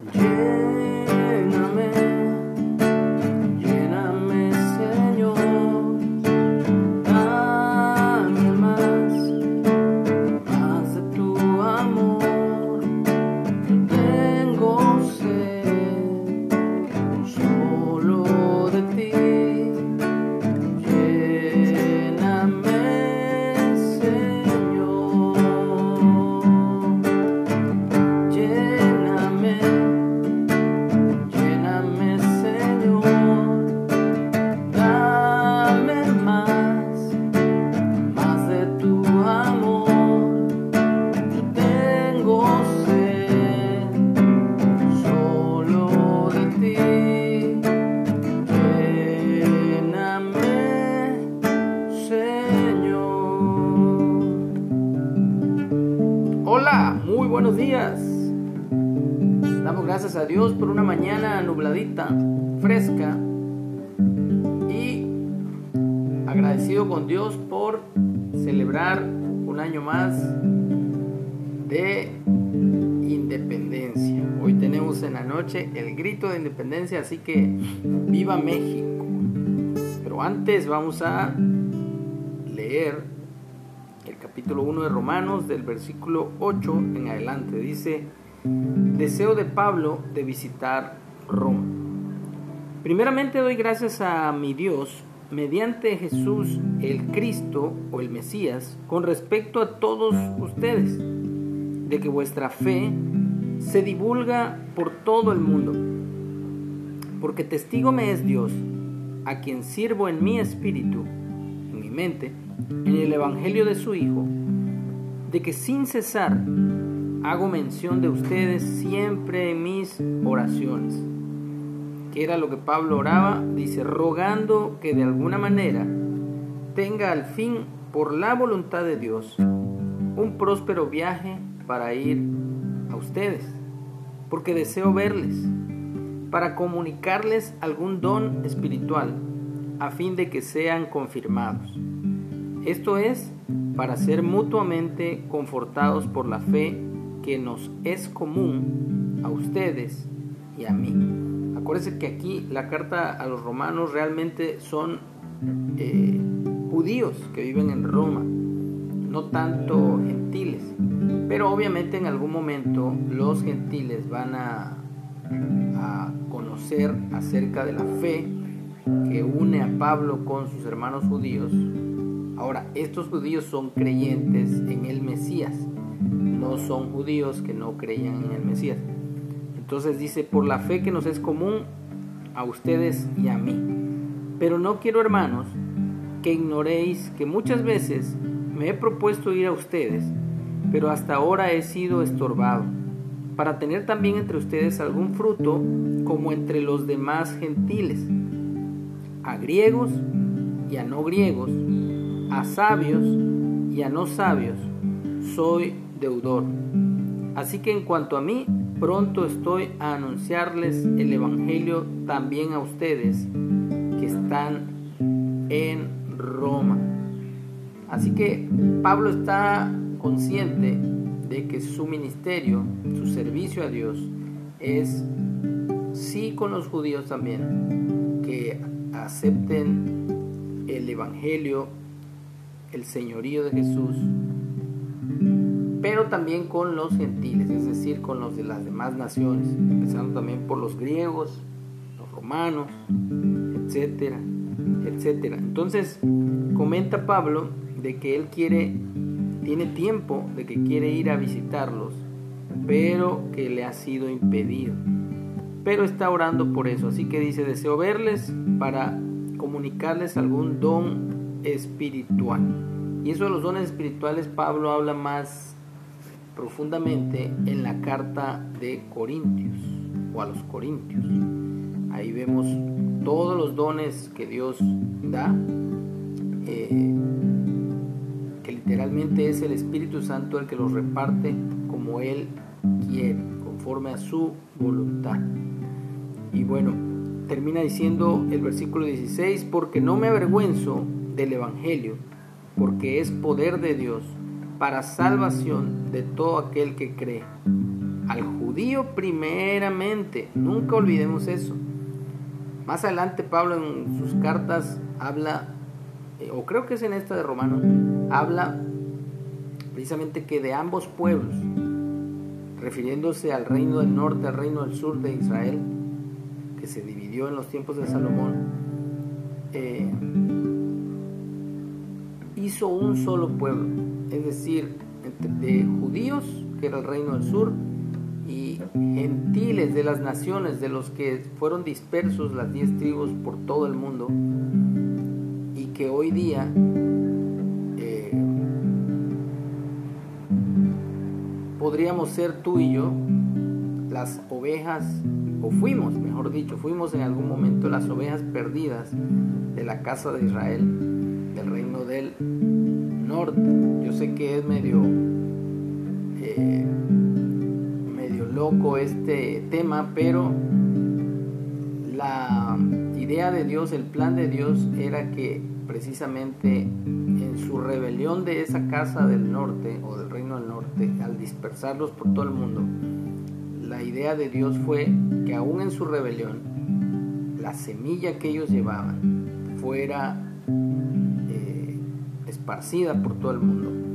Yeah. Gracias a Dios por una mañana nubladita, fresca y agradecido con Dios por celebrar un año más de independencia. Hoy tenemos en la noche el grito de independencia, así que viva México. Pero antes vamos a leer capítulo 1 de Romanos del versículo 8 en adelante. Dice, Deseo de Pablo de visitar Roma. Primeramente doy gracias a mi Dios mediante Jesús el Cristo o el Mesías con respecto a todos ustedes, de que vuestra fe se divulga por todo el mundo. Porque testigo me es Dios, a quien sirvo en mi espíritu, en mi mente, en el Evangelio de su Hijo, de que sin cesar hago mención de ustedes siempre en mis oraciones. ¿Qué era lo que Pablo oraba? Dice, rogando que de alguna manera tenga al fin, por la voluntad de Dios, un próspero viaje para ir a ustedes, porque deseo verles, para comunicarles algún don espiritual, a fin de que sean confirmados. Esto es, para ser mutuamente confortados por la fe que nos es común a ustedes y a mí. Acuérdense que aquí la carta a los romanos realmente son eh, judíos que viven en Roma, no tanto gentiles. Pero obviamente en algún momento los gentiles van a, a conocer acerca de la fe que une a Pablo con sus hermanos judíos. Ahora, estos judíos son creyentes en el Mesías no son judíos que no creían en el Mesías. Entonces dice, por la fe que nos es común a ustedes y a mí. Pero no quiero, hermanos, que ignoréis que muchas veces me he propuesto ir a ustedes, pero hasta ahora he sido estorbado, para tener también entre ustedes algún fruto como entre los demás gentiles, a griegos y a no griegos, a sabios y a no sabios. Soy deudor. Así que en cuanto a mí, pronto estoy a anunciarles el Evangelio también a ustedes que están en Roma. Así que Pablo está consciente de que su ministerio, su servicio a Dios, es sí con los judíos también, que acepten el Evangelio, el señorío de Jesús, pero también con los gentiles, es decir, con los de las demás naciones, empezando también por los griegos, los romanos, etcétera, etcétera. Entonces, comenta Pablo de que él quiere, tiene tiempo de que quiere ir a visitarlos, pero que le ha sido impedido. Pero está orando por eso, así que dice, deseo verles para comunicarles algún don espiritual. Y eso de los dones espirituales Pablo habla más profundamente en la carta de Corintios o a los Corintios. Ahí vemos todos los dones que Dios da, eh, que literalmente es el Espíritu Santo el que los reparte como Él quiere, conforme a su voluntad. Y bueno, termina diciendo el versículo 16, porque no me avergüenzo del Evangelio, porque es poder de Dios para salvación de todo aquel que cree, al judío primeramente. Nunca olvidemos eso. Más adelante Pablo en sus cartas habla, eh, o creo que es en esta de Romanos, habla precisamente que de ambos pueblos, refiriéndose al reino del norte, al reino del sur de Israel, que se dividió en los tiempos de Salomón, eh, hizo un solo pueblo, es decir, de judíos, que era el reino del sur, y gentiles de las naciones, de los que fueron dispersos las diez tribus por todo el mundo, y que hoy día eh, podríamos ser tú y yo las ovejas, o fuimos, mejor dicho, fuimos en algún momento las ovejas perdidas de la casa de Israel, del norte. Yo sé que es medio, eh, medio loco este tema, pero la idea de Dios, el plan de Dios era que precisamente en su rebelión de esa casa del norte o del reino del norte, al dispersarlos por todo el mundo, la idea de Dios fue que aún en su rebelión, la semilla que ellos llevaban fuera esparcida por todo el mundo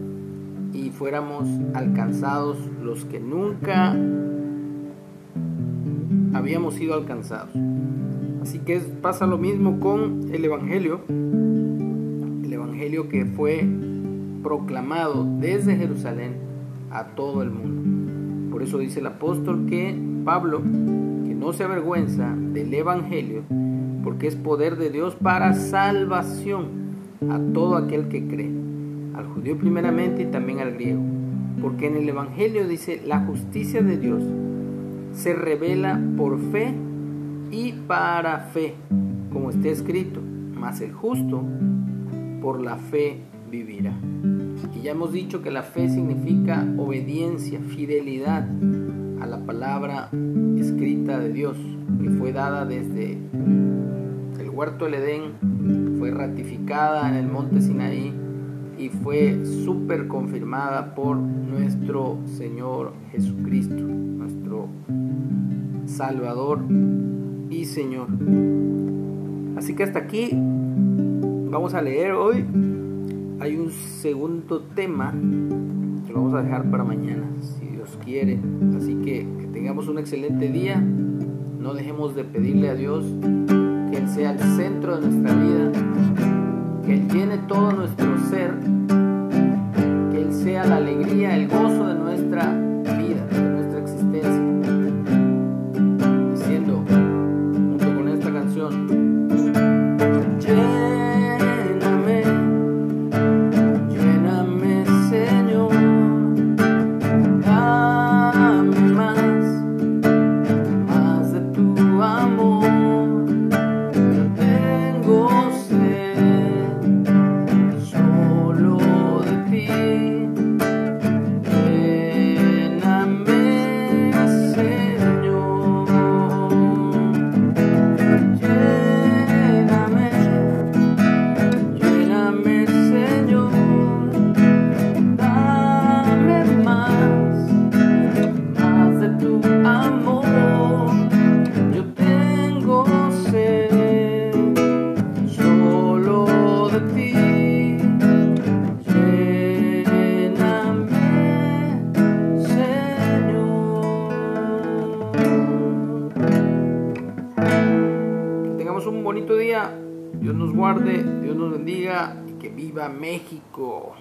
y fuéramos alcanzados los que nunca habíamos sido alcanzados. Así que pasa lo mismo con el Evangelio, el Evangelio que fue proclamado desde Jerusalén a todo el mundo. Por eso dice el apóstol que Pablo, que no se avergüenza del Evangelio, porque es poder de Dios para salvación a todo aquel que cree, al judío primeramente y también al griego. Porque en el Evangelio dice, la justicia de Dios se revela por fe y para fe, como está escrito, mas el justo por la fe vivirá. Y ya hemos dicho que la fe significa obediencia, fidelidad a la palabra escrita de Dios, que fue dada desde huerto del Edén, fue ratificada en el monte Sinaí y fue súper confirmada por nuestro Señor Jesucristo, nuestro Salvador y Señor. Así que hasta aquí vamos a leer hoy. Hay un segundo tema que lo vamos a dejar para mañana, si Dios quiere. Así que que tengamos un excelente día. No dejemos de pedirle a Dios que Él sea el centro de nuestra vida, que Él llene todo nuestro ser, que Él sea la alegría, el gozo de nuestra Dios nos bendiga y que viva México.